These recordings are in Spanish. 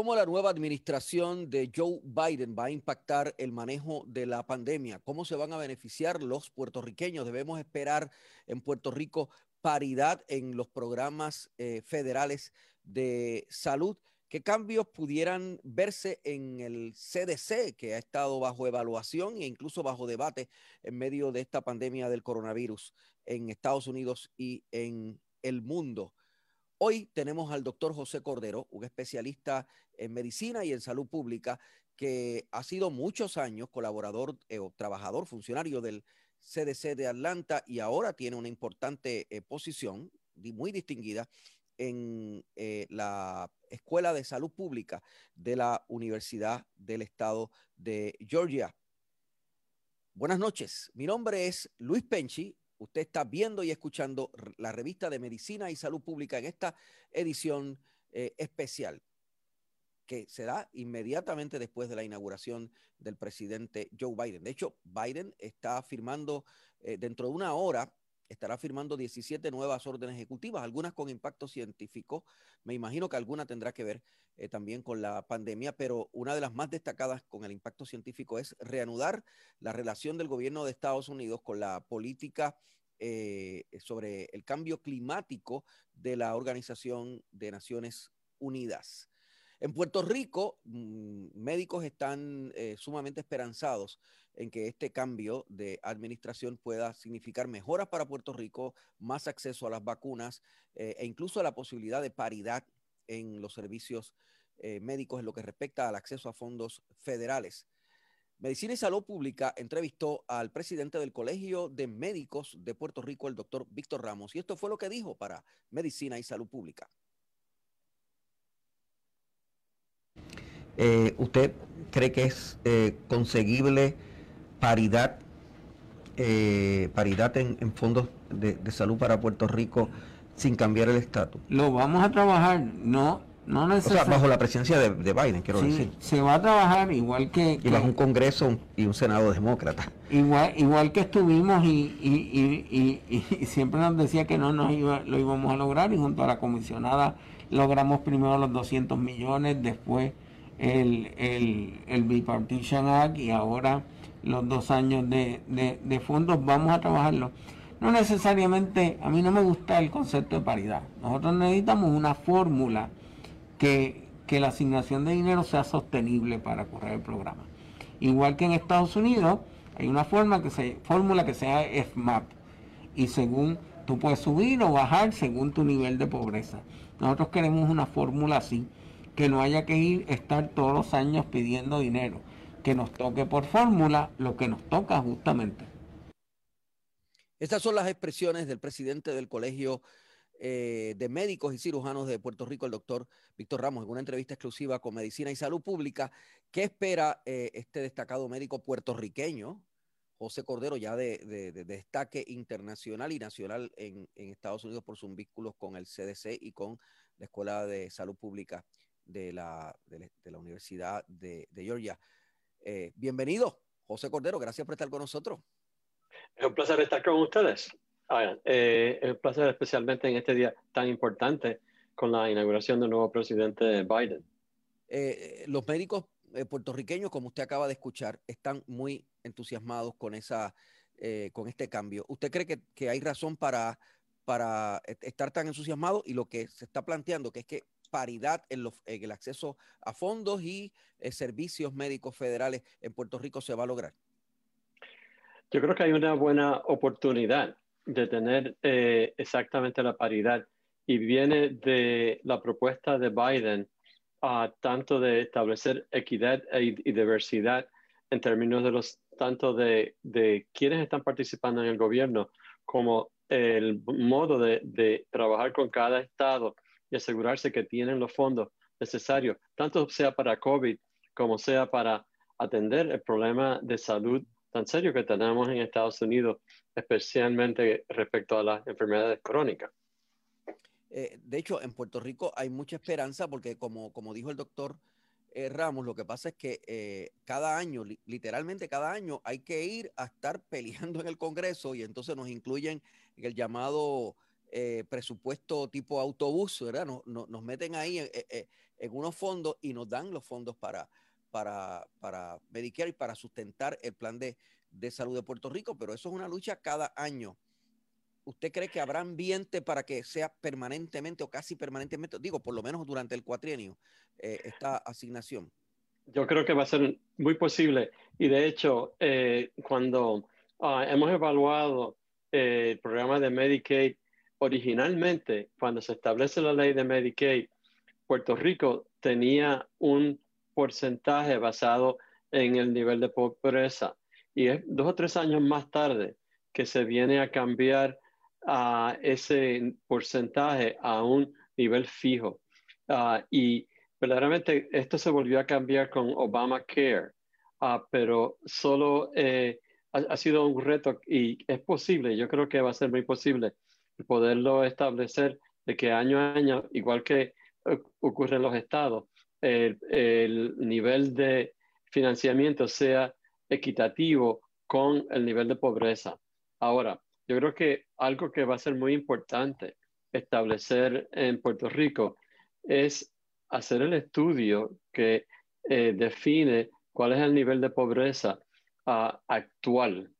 ¿Cómo la nueva administración de Joe Biden va a impactar el manejo de la pandemia? ¿Cómo se van a beneficiar los puertorriqueños? Debemos esperar en Puerto Rico paridad en los programas eh, federales de salud. ¿Qué cambios pudieran verse en el CDC, que ha estado bajo evaluación e incluso bajo debate en medio de esta pandemia del coronavirus en Estados Unidos y en el mundo? Hoy tenemos al doctor José Cordero, un especialista en medicina y en salud pública, que ha sido muchos años colaborador eh, o trabajador, funcionario del CDC de Atlanta y ahora tiene una importante eh, posición muy distinguida en eh, la Escuela de Salud Pública de la Universidad del Estado de Georgia. Buenas noches, mi nombre es Luis Penchi Usted está viendo y escuchando la revista de Medicina y Salud Pública en esta edición eh, especial que se da inmediatamente después de la inauguración del presidente Joe Biden. De hecho, Biden está firmando eh, dentro de una hora estará firmando 17 nuevas órdenes ejecutivas, algunas con impacto científico. Me imagino que alguna tendrá que ver eh, también con la pandemia, pero una de las más destacadas con el impacto científico es reanudar la relación del gobierno de Estados Unidos con la política eh, sobre el cambio climático de la Organización de Naciones Unidas. En Puerto Rico, mm, médicos están eh, sumamente esperanzados en que este cambio de administración pueda significar mejoras para Puerto Rico, más acceso a las vacunas eh, e incluso la posibilidad de paridad en los servicios eh, médicos en lo que respecta al acceso a fondos federales. Medicina y Salud Pública entrevistó al presidente del Colegio de Médicos de Puerto Rico, el doctor Víctor Ramos, y esto fue lo que dijo para Medicina y Salud Pública. Eh, ¿Usted cree que es conseguible paridad, eh, paridad en, fondos de, salud para Puerto Rico sin cambiar el estatus? Lo vamos a trabajar, no, no necesariamente. bajo la presencia de, Biden, quiero decir. Se va a trabajar igual que. Y bajo un Congreso y un Senado demócrata. Igual, igual que estuvimos y, y, y, siempre nos decía que no nos iba, lo íbamos a lograr y junto a la comisionada logramos primero los 200 millones, después el, el, el Bipartisan Act y ahora los dos años de, de, fondos, vamos a trabajarlo. No necesariamente, a mí no me gusta el concepto de paridad. Nosotros necesitamos una fórmula que, que la asignación de dinero sea sostenible para correr el programa. Igual que en Estados Unidos, hay una fórmula que sea FMAP. Y según tú puedes subir o bajar según tu nivel de pobreza. Nosotros queremos una fórmula así que no haya que ir estar todos los años pidiendo dinero, que nos toque por fórmula lo que nos toca justamente. Estas son las expresiones del presidente del Colegio eh, de Médicos y Cirujanos de Puerto Rico, el doctor Víctor Ramos, en una entrevista exclusiva con Medicina y Salud Pública. ¿Qué espera eh, este destacado médico puertorriqueño, José Cordero, ya de, destaque internacional y nacional en, Estados Unidos por sus vínculos con el CDC y con la Escuela de Salud Pública de la, de la Universidad de, Georgia. Eh, bienvenido, José Cordero, gracias por estar con nosotros. Es un placer estar con ustedes. Eh, es un placer especialmente en este día tan importante con la inauguración del nuevo presidente Biden. Eh, los médicos puertorriqueños, como usted acaba de escuchar, están muy entusiasmados con, esa, con este cambio. ¿Usted cree que, que hay razón para, para estar tan entusiasmado y lo que se está planteando, que es que paridad en, el acceso a fondos y eh, servicios médicos federales en Puerto Rico se va a lograr? Yo creo que hay una buena oportunidad de tener eh, exactamente la paridad y viene de la propuesta de Biden uh, tanto de establecer equidad e, y diversidad en términos de los tanto de, de quienes están participando en el gobierno como el modo de, de trabajar con cada estado y asegurarse que tienen los fondos necesarios, tanto sea para COVID como sea para atender el problema de salud tan serio que tenemos en Estados Unidos, especialmente respecto a las enfermedades crónicas. Eh, de hecho, en Puerto Rico hay mucha esperanza porque, como, como dijo el doctor eh, Ramos, lo que pasa es que eh, cada año, literalmente cada año, hay que ir a estar peleando en el Congreso y entonces nos incluyen en el llamado presupuesto tipo autobús, ¿verdad? Nos, meten ahí en, unos fondos y nos dan los fondos para, para, para Medicare y para sustentar el plan de, de salud de Puerto Rico, pero eso es una lucha cada año. ¿Usted cree que habrá ambiente para que sea permanentemente o casi permanentemente, digo, por lo menos durante el cuatrienio, eh, esta asignación? Yo creo que va a ser muy posible. Y de hecho, eh, cuando ah, hemos evaluado eh, el programa de Medicaid, originalmente, cuando se establece la ley de Medicaid, Puerto Rico tenía un porcentaje basado en el nivel de pobreza. Y es dos o tres años más tarde que se viene a cambiar a ese porcentaje a un nivel fijo. Ah, y verdaderamente esto se volvió a cambiar con Obamacare, uh, pero solo eh, ha, sido un reto y es posible, yo creo que va a ser muy posible poderlo establecer de que año a año, igual que ocurre en los estados, el, el nivel de financiamiento sea equitativo con el nivel de pobreza. Ahora, yo creo que algo que va a ser muy importante establecer en Puerto Rico es hacer el estudio que eh, define cuál es el nivel de pobreza ah, actual.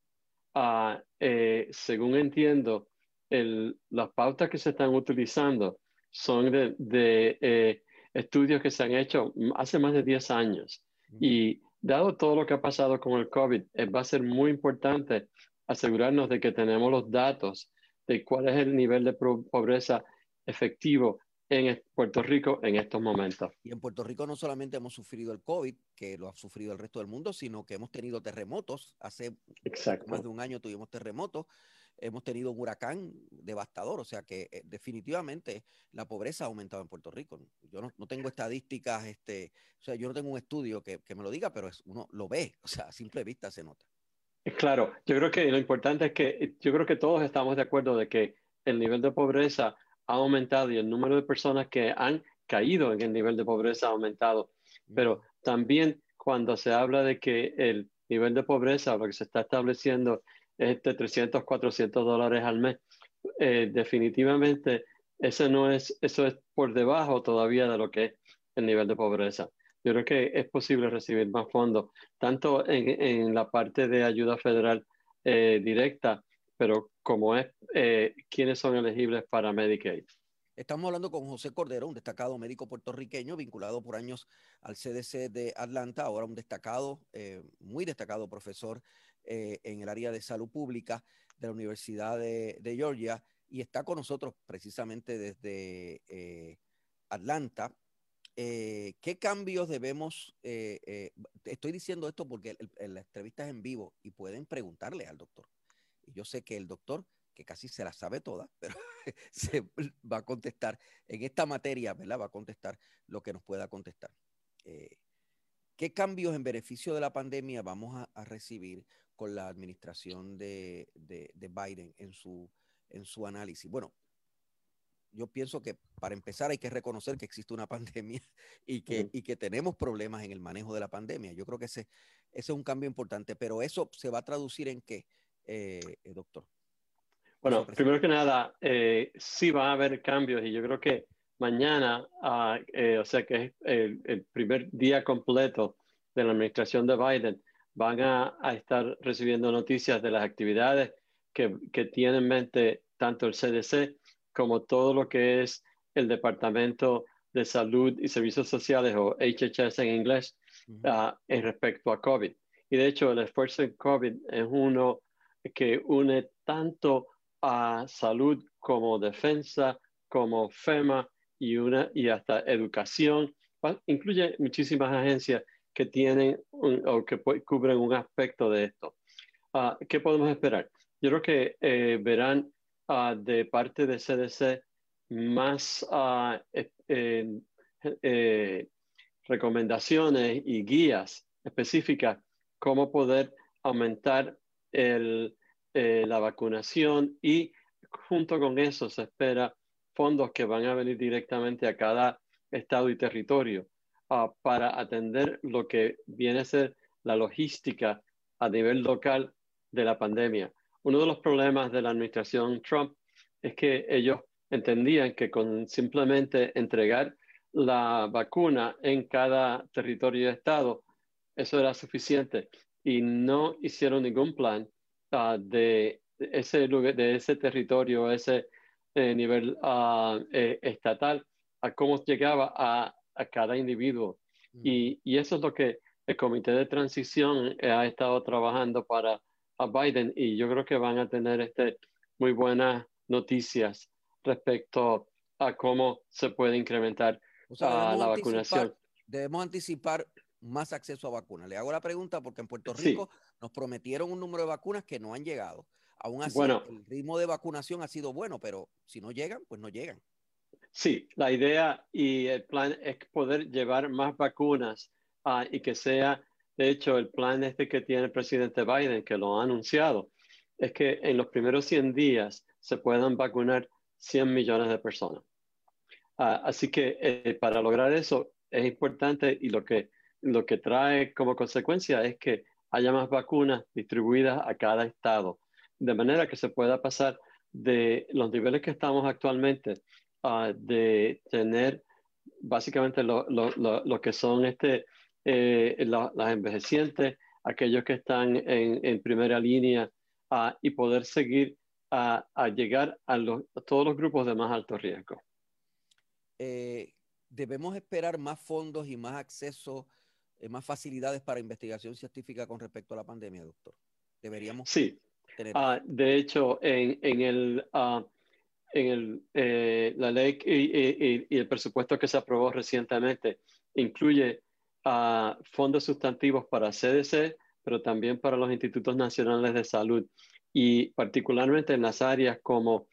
Eh, según entiendo, las pautas que se están utilizando son de, eh, estudios que se han hecho hace más de 10 años. Y dado todo lo que ha pasado con el COVID, va a ser muy importante asegurarnos de que tenemos los datos de cuál es el nivel de pobreza efectivo en Puerto Rico en estos momentos. Y en Puerto Rico no solamente hemos sufrido el COVID, que lo ha sufrido el resto del mundo, sino que hemos tenido terremotos. Hace más de un año tuvimos terremotos, hemos tenido un huracán devastador, o sea que eh, definitivamente la pobreza ha aumentado en Puerto Rico. Yo no, tengo estadísticas, este, o sea, yo no tengo un estudio que, que me lo diga, pero es, uno lo ve, o sea, a simple vista se nota. Claro, yo creo que lo importante es que yo creo que todos estamos de acuerdo de que el nivel de pobreza ha aumentado y el número de personas que han caído en el nivel de pobreza ha aumentado. Pero también cuando se habla de que el nivel de pobreza, lo que se está estableciendo es de 300, 400 dólares al mes, eh, definitivamente eso no es, eso es por debajo todavía de lo que es el nivel de pobreza yo creo que es posible recibir más fondos, tanto en, la parte de ayuda federal eh, directa, pero como es eh, son elegibles para Medicaid. Estamos hablando con José Cordero, un destacado médico puertorriqueño vinculado por años al CDC de Atlanta, ahora un destacado, eh, muy destacado profesor en el área de salud pública de la Universidad de, Georgia y está con nosotros precisamente desde Atlanta eh, ¿qué cambios debemos? Eh, eh, estoy diciendo esto porque la entrevista es en vivo y pueden preguntarle al doctor. Y yo sé que el doctor, que casi se la sabe toda, pero se va a contestar en esta materia, ¿verdad? Va a contestar lo que nos pueda contestar. ¿Qué cambios en beneficio de la pandemia vamos a, recibir con la administración de, de, de Biden en su, en su análisis? Bueno, yo pienso que para empezar hay que reconocer que existe una pandemia y que, y que tenemos problemas en el manejo de la pandemia. Yo creo que ese, ese es un cambio importante, pero eso se va a traducir en qué, eh, eh, doctor. Bueno, primero que nada, eh, sí va a haber cambios y yo creo que mañana, ah, o sea que es el, primer día completo de la administración de Biden, van a, estar recibiendo noticias de las actividades que, que tiene en mente tanto el CDC como todo lo que es el Departamento de Salud y Servicios Sociales o HHS en inglés ah, en respecto a COVID. Y de hecho el esfuerzo en COVID es uno que une tanto a salud como defensa, como FEMA y, una, y hasta educación. Incluye muchísimas agencias que tienen o que cubren un aspecto de esto. Ah, ¿Qué podemos esperar? Yo creo que eh, verán Ah, de parte de CDC más uh, recomendaciones y guías específicas cómo poder aumentar la vacunación y junto con eso se espera fondos que van a venir directamente a cada estado y territorio uh, para atender lo que viene a ser la logística a nivel local de la pandemia. Uno de los problemas de la administración Trump es que ellos entendían que con simplemente entregar la vacuna en cada territorio y estado, eso era suficiente y no hicieron ningún plan uh, de, ese lugar, de ese territorio, ese eh, nivel uh, eh, estatal, a cómo llegaba a, a cada individuo. Mm. Y, y, eso es lo que el comité de transición ha estado trabajando para a Biden y yo creo que van a tener este, muy buenas noticias respecto a cómo se puede incrementar la vacunación. Debemos anticipar más acceso a vacunas. Le hago la pregunta porque en Puerto Rico nos prometieron un número de vacunas que no han llegado. Aún así, el ritmo de vacunación ha sido bueno, pero si no llegan, pues no llegan. Sí, la idea y el plan es poder llevar más vacunas uh, y que sea, de hecho, el plan este que tiene el presidente Biden, que lo ha anunciado, es que en los primeros 100 días se puedan vacunar 100 millones de personas. Uh, así que eh, para lograr eso es importante y lo que lo que trae como consecuencia es que haya más vacunas distribuidas a cada estado, de manera que se pueda pasar de los niveles que estamos actualmente uh, de tener básicamente lo, lo, lo, que son este, eh, las envejecientes, aquellos que están en, en primera línea uh, y poder seguir a, a llegar a, a, todos los grupos de más alto riesgo. Eh, debemos esperar más fondos y más acceso eh, más facilidades para investigación científica con respecto a la pandemia, doctor? Deberíamos. Sí. Tener... Uh, de hecho, en, en el, uh, en el, eh, la ley y, el presupuesto que se aprobó recientemente incluye fondos sustantivos para CDC, pero también para los institutos nacionales de salud. Y particularmente en las áreas como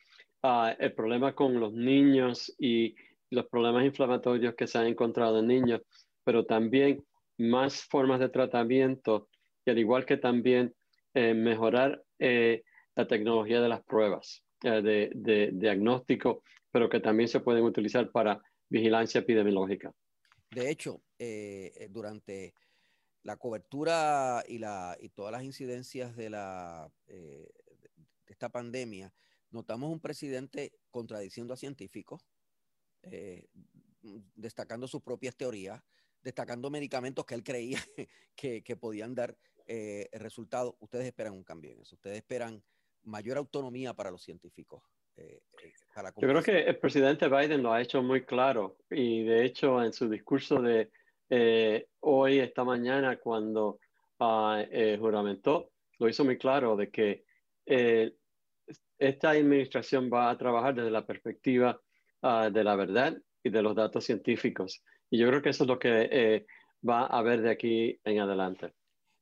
el problema con los niños y los problemas inflamatorios que se han encontrado en niños, pero también más formas de tratamiento y al igual que también eh, mejorar eh, la tecnología de las pruebas de, de, diagnóstico, pero que también se pueden utilizar para vigilancia epidemiológica. De hecho, durante la cobertura y, la, y todas las incidencias de, la, de esta pandemia, notamos un presidente contradiciendo a científicos, destacando sus propias teorías, destacando medicamentos que él creía que, que podían dar eh, resultados. Ustedes esperan un cambio en eso. Ustedes esperan mayor autonomía para los científicos. Eh, eh para Yo creo que el presidente Biden lo ha hecho muy claro y de hecho en su discurso de eh, hoy, esta mañana, cuando uh, juramentó, lo hizo muy claro de que esta administración va a trabajar desde la perspectiva uh, de la verdad y de los datos científicos. Y yo creo que eso es lo que eh, va a haber de aquí en adelante.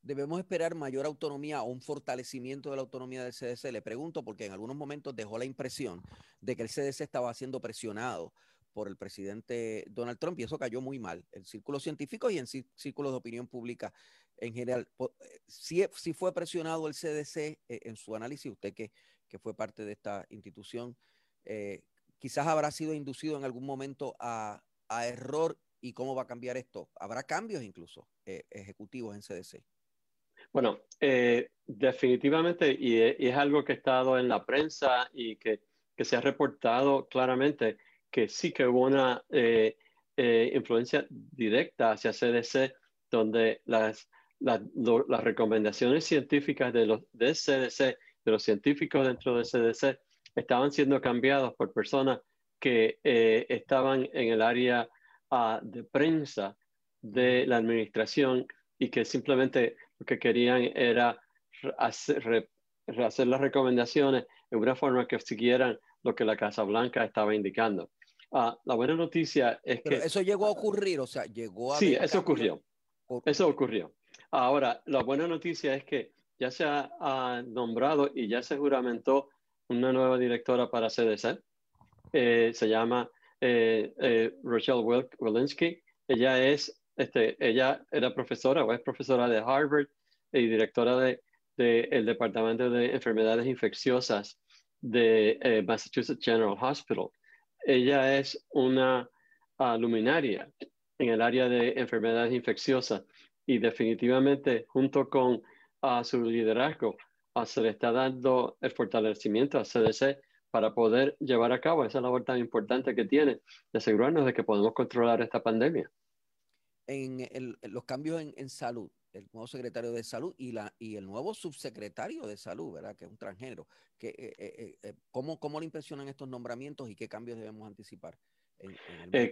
¿Debemos esperar mayor autonomía o un fortalecimiento de la autonomía del CDC? Le pregunto porque en algunos momentos dejó la impresión de que el CDC estaba siendo presionado por el presidente Donald Trump y eso cayó muy mal en círculos científicos y en círculos de opinión pública en general. Si, si fue presionado el CDC eh, en su análisis, usted que, fue parte de esta institución, eh, quizás habrá sido inducido en algún momento a, error y cómo va a cambiar esto. ¿Habrá cambios incluso eh, ejecutivos en CDC? Bueno, eh, definitivamente, y, es algo que ha estado en la prensa y que, se ha reportado claramente, que sí que hubo una eh, influencia directa hacia CDC, donde las, las, recomendaciones científicas de los de CDC, de los científicos dentro de CDC, estaban siendo cambiadas por personas que estaban en el área de prensa de la administración y que simplemente lo que querían era hacer, hacer las recomendaciones en una forma que siguieran lo que la Casa Blanca estaba indicando. Ah, la buena noticia es que... Eso llegó a ocurrir, o sea, llegó a... Sí, eso ocurrió. Eso ocurrió. Ahora, la buena noticia es que ya se ha, nombrado y ya se juramentó una nueva directora para CDC. Eh, se llama eh, eh, Rochelle Walensky. Ella es este, ella era profesora o es profesora de Harvard y directora del de, Departamento de Enfermedades Infecciosas de eh, Massachusetts General Hospital. Ella es una uh, luminaria en el área de enfermedades infecciosas y definitivamente junto con uh, su liderazgo uh, se le está dando el fortalecimiento a CDC para poder llevar a cabo esa labor tan importante que tiene de asegurarnos de que podemos controlar esta pandemia. En, los cambios en, salud, el nuevo secretario de salud y, la, y el nuevo subsecretario de salud, ¿verdad? Que es un transgénero. Que, eh, eh, eh, ¿cómo, ¿Cómo le impresionan estos nombramientos y qué cambios debemos anticipar?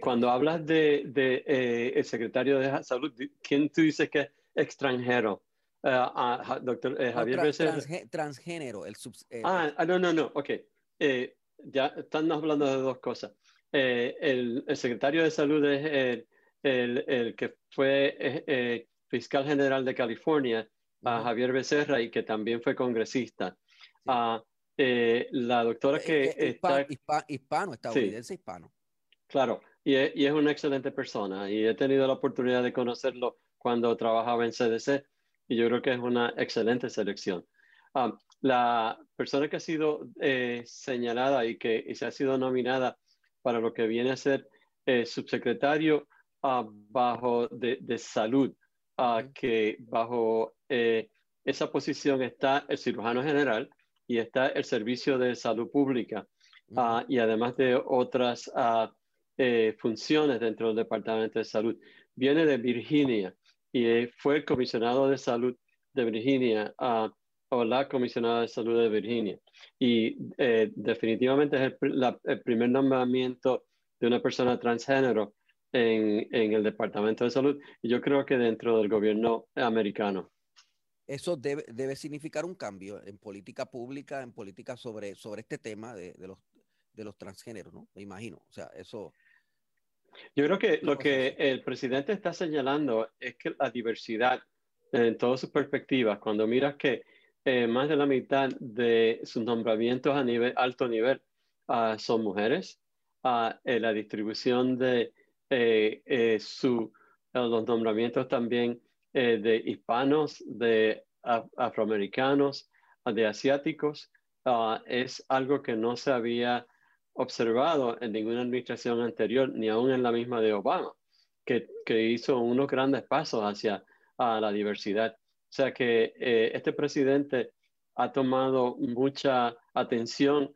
cuando hablas de, de el secretario de salud, ¿quién tú dices que es extranjero? Uh, doctor Javier Becerra. transgénero, el ah, ah, no, no, no, ok. ya están hablando de dos cosas. El, el, secretario de salud es el, el, que fue fiscal general de California, a Javier Becerra, y que también fue congresista. Eh, la doctora que está... hispano, estadounidense hispano. Claro, y es, y es, una excelente persona y he tenido la oportunidad de conocerlo cuando trabajaba en CDC y yo creo que es una excelente selección. la persona que ha sido eh, señalada y que y se ha sido nominada para lo que viene a ser eh, subsecretario bajo de, de salud que bajo eh, esa posición está el cirujano general y está el servicio de salud pública ah, y además de otras ah, eh, funciones dentro del departamento de salud. Viene de Virginia y eh, fue el comisionado de salud de Virginia ah, o la comisionada de salud de Virginia. Y definitivamente es el, el primer nombramiento de una persona transgénero en, en, el Departamento de Salud y yo creo que dentro del gobierno americano. Eso debe, debe significar un cambio en política pública, en política sobre, sobre este tema de, de, los, de los transgéneros, ¿no? Me imagino. O sea, eso... Yo creo que lo que el presidente está señalando es que la diversidad en todas sus perspectivas, cuando miras que eh, más de la mitad de sus nombramientos a nivel alto nivel uh, son mujeres, uh, la distribución de su, eh, los nombramientos también de hispanos, de afroamericanos, de asiáticos, ah, es algo que no se había observado en ninguna administración anterior, ni aún en la misma de Obama, que, que hizo unos grandes pasos hacia la diversidad. O sea que este presidente ha tomado mucha atención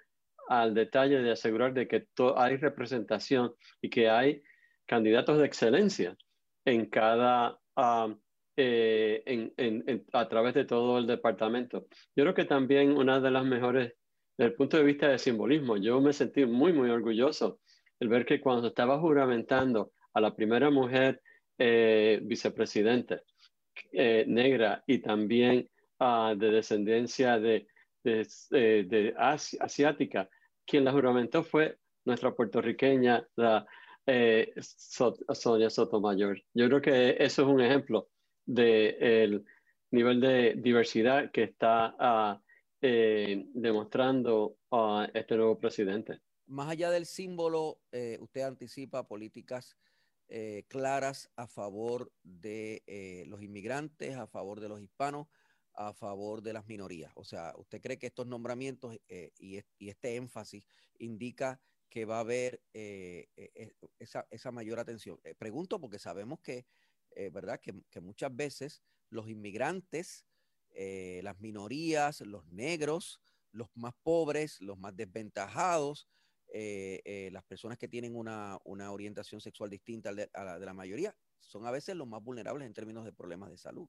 al detalle de asegurar de que hay representación y que hay candidatos de excelencia en cada, ah, eh, en, a través de todo el departamento. Yo creo que también una de las mejores, desde el punto de vista de simbolismo, yo me sentí muy, muy orgulloso el ver que cuando estaba juramentando a la primera mujer eh, vicepresidente eh, negra y también ah, de descendencia de, de, de asiática, quien la juramentó fue nuestra puertorriqueña, la eh, Sonia Sotomayor. Yo creo que eso es un ejemplo del nivel de diversidad que está eh, demostrando a este nuevo presidente. Más allá del símbolo, eh, usted anticipa políticas claras a favor de los inmigrantes, a favor de los hispanos, a favor de las minorías. O sea, ¿usted cree que estos nombramientos y, y este énfasis indica que va a haber eh, eh, eh, esa, esa, mayor atención. pregunto porque sabemos que, ¿verdad? Que, muchas veces los inmigrantes, las minorías, los negros, los más pobres, los más desventajados, las personas que tienen una, una orientación sexual distinta a la de la mayoría, son a veces los más vulnerables en términos de problemas de salud.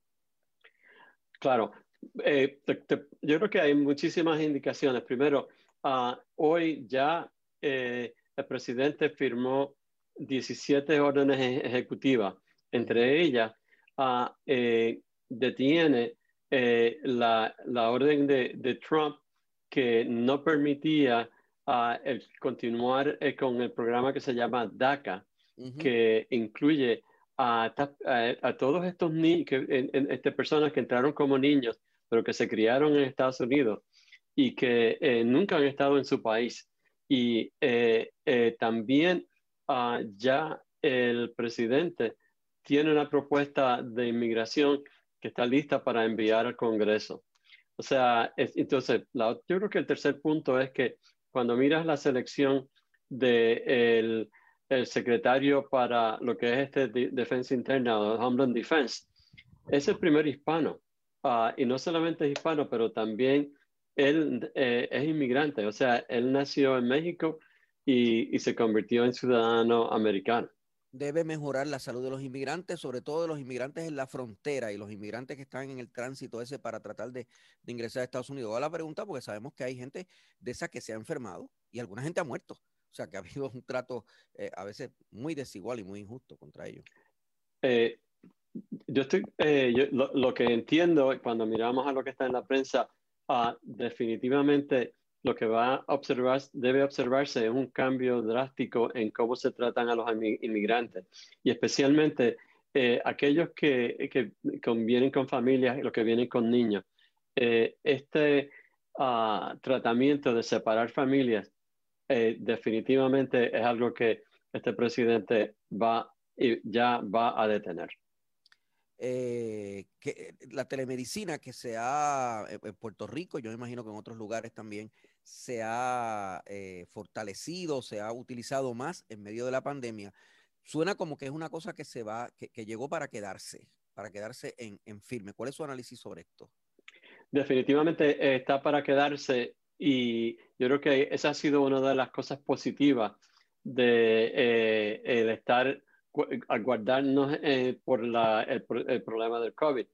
Claro, yo creo que hay muchísimas indicaciones. Primero, ah, hoy ya eh, el presidente firmó 17 órdenes ejecutivas. Entre ellas, uh, detiene eh, la, la, orden de, de, Trump que no permitía uh, el continuar con el programa que se llama DACA, que incluye a, a, todos estos niños, este, personas que entraron como niños, pero que se criaron en Estados Unidos y que nunca han estado en su país y eh, eh, también ah, ya el presidente tiene una propuesta de inmigración que está lista para enviar al Congreso. O sea, entonces, yo creo que el tercer punto es que cuando miras la selección del el secretario para lo que es este Defensa Interna, Homeland Defense, es el primer hispano. Ah, y no solamente es hispano, pero también él eh, es inmigrante. O sea, él nació en México y, y se convirtió en ciudadano americano debe mejorar la salud de los inmigrantes, sobre todo de los inmigrantes en la frontera y los inmigrantes que están en el tránsito ese para tratar de, ingresar a Estados Unidos. A la pregunta porque sabemos que hay gente de esa que se ha enfermado y alguna gente ha muerto. O sea, que ha habido un trato eh, a veces muy desigual y muy injusto contra ellos. Eh, yo estoy, eh, lo, que entiendo cuando miramos a lo que está en la prensa, ah, definitivamente lo que va a observar, debe observarse es un cambio drástico en cómo se tratan a los inmigrantes y especialmente eh, aquellos que, que, vienen con familias y los que vienen con niños. Eh, este ah, tratamiento de separar familias eh, definitivamente es algo que este presidente va ya va a detener. Que la telemedicina que se ha en Puerto Rico, yo me imagino que en otros lugares también, se ha eh, fortalecido, se ha utilizado más en medio de la pandemia, suena como que es una cosa que se va, que, llegó para quedarse, para quedarse en, firme. ¿Cuál es su análisis sobre esto? Definitivamente eh, está para quedarse y yo creo que esa ha sido una de las cosas positivas de eh, el estar aguardarnos por la, el, el, problema del COVID.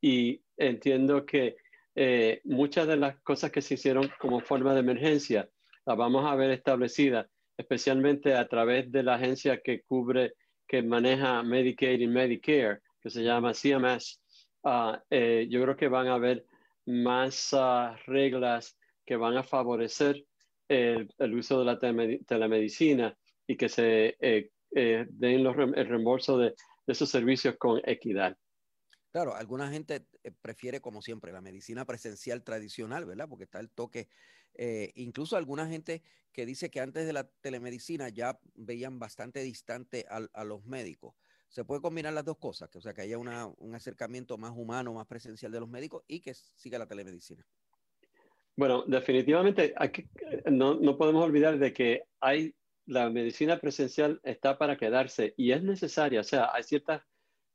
Y entiendo que eh, muchas de las cosas que se hicieron como forma de emergencia las vamos a ver establecidas, especialmente a través de la agencia que cubre, que maneja Medicaid y Medicare, que se llama CMS. Ah, eh, yo creo que van a haber más ah, reglas que van a favorecer el, uso de la telemedicina y que se eh, den los, el reembolso de esos servicios con equidad. Claro, alguna gente eh, prefiere, como siempre, la medicina presencial tradicional, ¿verdad? Porque está el toque. Eh, incluso alguna gente que dice que antes de la telemedicina ya veían bastante distante a, los médicos. Se puede combinar las dos cosas, que, o sea, que haya un acercamiento más humano, más presencial de los médicos y que siga la telemedicina. Bueno, definitivamente no, no podemos olvidar de que hay la medicina presencial está para quedarse y es necesaria. O sea, hay ciertas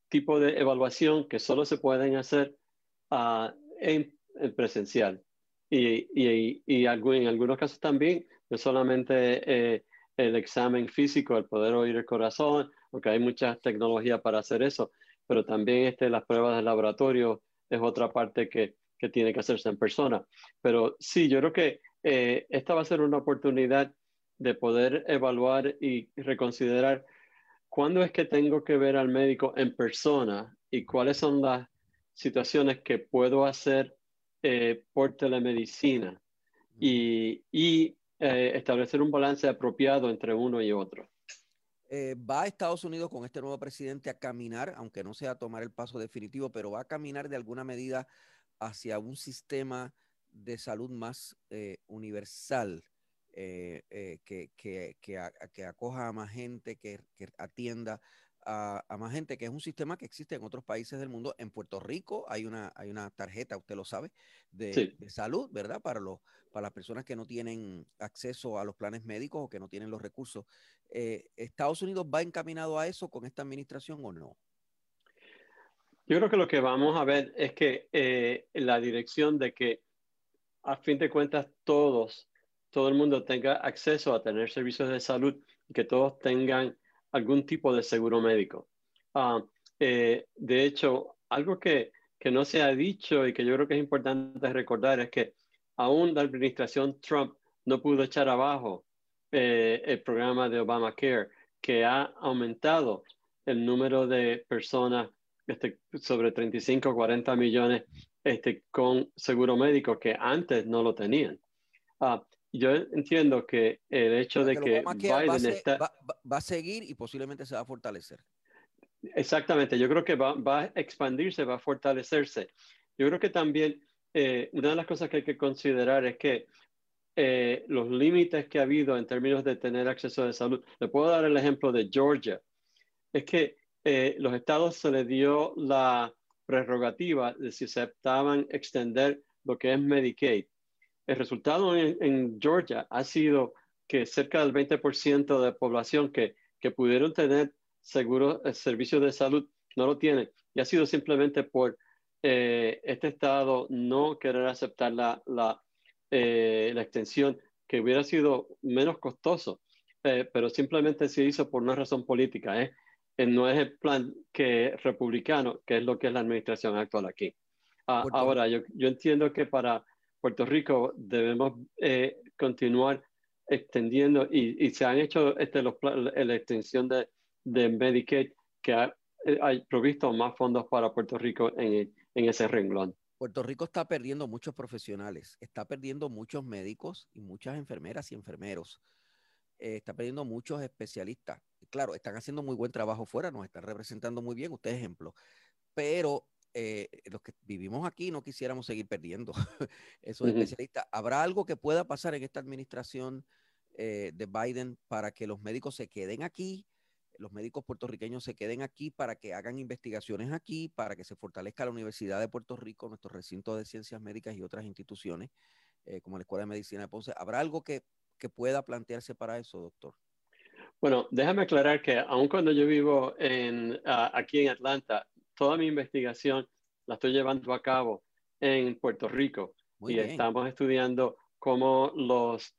tipo de evaluación que solo se pueden hacer uh, en, presencial. Y, y, y, en algunos casos también, no solamente eh, el examen físico, el poder oír el corazón, porque hay mucha tecnología para hacer eso, pero también este, las pruebas de laboratorio es otra parte que, que tiene que hacerse en persona. Pero sí, yo creo que eh, esta va a ser una oportunidad de poder evaluar y reconsiderar ¿cuándo es que tengo que ver al médico en persona y cuáles son las situaciones que puedo hacer eh, por telemedicina? Y, eh, establecer un balance apropiado entre uno y otro. Eh, va a Estados Unidos con este nuevo presidente a caminar, aunque no sea tomar el paso definitivo, pero va a caminar de alguna medida hacia un sistema de salud más universal. Eh, eh, que, que, que, acoja a más gente, que, atienda a, más gente, que es un sistema que existe en otros países del mundo. En Puerto Rico hay una, hay una tarjeta, usted lo sabe, de, salud, ¿verdad? Para, los, para las personas que no tienen acceso a los planes médicos o que no tienen los recursos. Eh, ¿Estados Unidos va encaminado a eso con esta administración o no? Yo creo que lo que vamos a ver es que la dirección de que a fin de cuentas todos todo el mundo tenga acceso a tener servicios de salud y que todos tengan algún tipo de seguro médico. Ah, eh, de hecho, algo que, que, no se ha dicho y que yo creo que es importante recordar es que aún la administración Trump no pudo echar abajo eh, el programa de Obamacare, que ha aumentado el número de personas este, sobre 35 o 40 millones este, con seguro médico que antes no lo tenían. Ah, yo entiendo que el hecho de que, Biden va, está... va, a seguir y posiblemente se va a fortalecer. Exactamente, yo creo que va, va, a expandirse, va a fortalecerse. Yo creo que también eh, una de las cosas que hay que considerar es que eh, los límites que ha habido en términos de tener acceso a salud, le puedo dar el ejemplo de Georgia, es que eh, los estados se les dio la prerrogativa de si aceptaban extender lo que es Medicaid. El resultado en, Georgia ha sido que cerca del 20% de población que, que pudieron tener seguro, el servicio de salud no lo tiene. Y ha sido simplemente por eh, este estado no querer aceptar la, la, eh, la, extensión que hubiera sido menos costoso, eh, pero simplemente se hizo por una razón política. ¿eh? No es el plan que republicano, que es lo que es la administración actual aquí. Ah, ahora, yo, yo, entiendo que para Puerto Rico debemos continuar extendiendo y, y, se han hecho este, los, la extensión de, Medicaid que ha, ha provisto más fondos para Puerto Rico en, en ese renglón. Puerto Rico está perdiendo muchos profesionales, está perdiendo muchos médicos y muchas enfermeras y enfermeros, eh, está perdiendo muchos especialistas. Claro, están haciendo muy buen trabajo fuera, nos están representando muy bien, usted ejemplo, pero eh, los que vivimos aquí no quisiéramos seguir perdiendo esos especialistas. ¿Habrá algo que pueda pasar en esta administración eh, de Biden para que los médicos se queden aquí? los médicos puertorriqueños se queden aquí para que hagan investigaciones aquí, para que se fortalezca la Universidad de Puerto Rico, nuestro recinto de ciencias médicas y otras instituciones, eh, como la Escuela de Medicina de Ponce. ¿Habrá algo que, que, pueda plantearse para eso, doctor? Bueno, déjame aclarar que aun cuando yo vivo en, aquí en Atlanta, toda mi investigación la estoy llevando a cabo en Puerto Rico. Y estamos estudiando cómo los,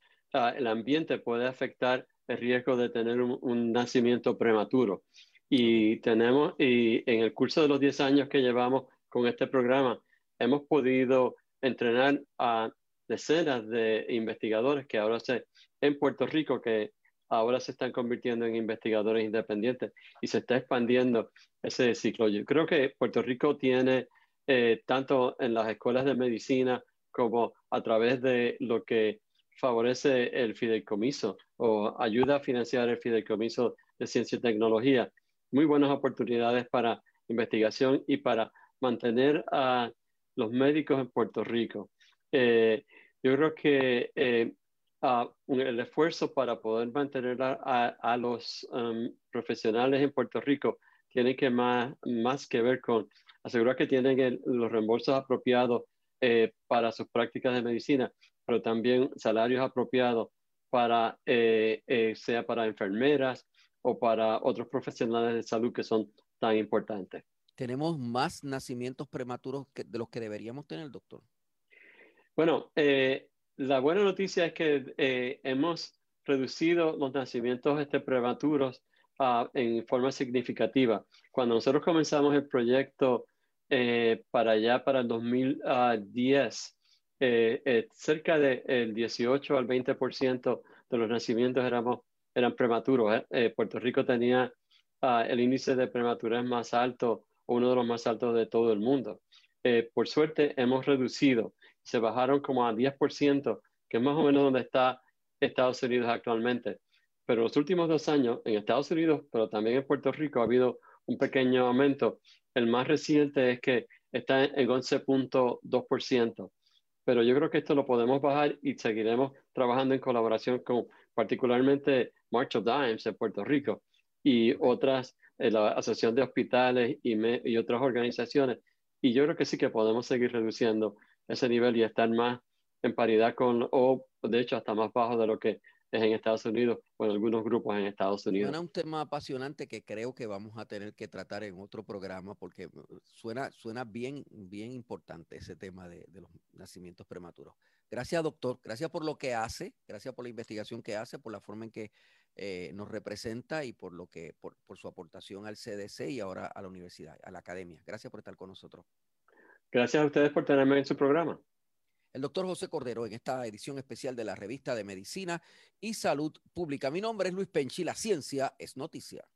el ambiente puede afectar el riesgo de tener un, nacimiento prematuro. Y tenemos, y en el curso de los 10 años que llevamos con este programa, hemos podido entrenar a decenas de investigadores que ahora se, en Puerto Rico, que ahora se están convirtiendo en investigadores independientes y se está expandiendo ese ciclo. Yo creo que Puerto Rico tiene, eh, tanto en las escuelas de medicina como a través de lo que favorece el fideicomiso o ayuda a financiar el fideicomiso de ciencia y tecnología. Muy buenas oportunidades para investigación y para mantener a los médicos en Puerto Rico. Eh, yo creo que eh, el esfuerzo para poder mantener a, los um, profesionales en Puerto Rico tiene que más, más que ver con asegurar que tienen los reembolsos apropiados eh, para sus prácticas de medicina, pero también salarios apropiados para, eh, eh, sea para enfermeras o para otros profesionales de salud que son tan importantes. ¿Tenemos más nacimientos prematuros de los que deberíamos tener, doctor? Bueno, eh, la buena noticia es que hemos reducido los nacimientos este, prematuros uh, en forma significativa. Cuando nosotros comenzamos el proyecto para allá, para el 2010, eh, eh, cerca del 18 al 20% de los nacimientos éramos, eran prematuros. ¿eh? Puerto Rico tenía ah, el índice de prematurez más alto, uno de los más altos de todo el mundo. por suerte hemos reducido, se bajaron como a 10%, que es más o menos donde está Estados Unidos actualmente. Pero los últimos dos años en Estados Unidos, pero también en Puerto Rico, ha habido un pequeño aumento. El más reciente es que está en 11.2% pero yo creo que esto lo podemos bajar y seguiremos trabajando en colaboración con particularmente March of Dimes en Puerto Rico y otras, eh, la Asociación de Hospitales y, y otras organizaciones. Y yo creo que sí que podemos seguir reduciendo ese nivel y estar más en paridad con, o de hecho hasta más bajo de lo que es en Estados Unidos o en algunos grupos en Estados Unidos. Suena un tema apasionante que creo que vamos a tener que tratar en otro programa porque uh, suena, suena bien, bien importante ese tema de, los nacimientos prematuros. Gracias, doctor. Gracias por lo que hace, gracias por la investigación que hace, por la forma en que eh, nos representa y por lo que, por, por su aportación al CDC y ahora a la universidad, a la academia. Gracias por estar con nosotros. Gracias a ustedes por tenerme en su programa el doctor José Cordero en esta edición especial de la revista de Medicina y Salud Pública. Mi nombre es Luis Penchi, la ciencia es noticia.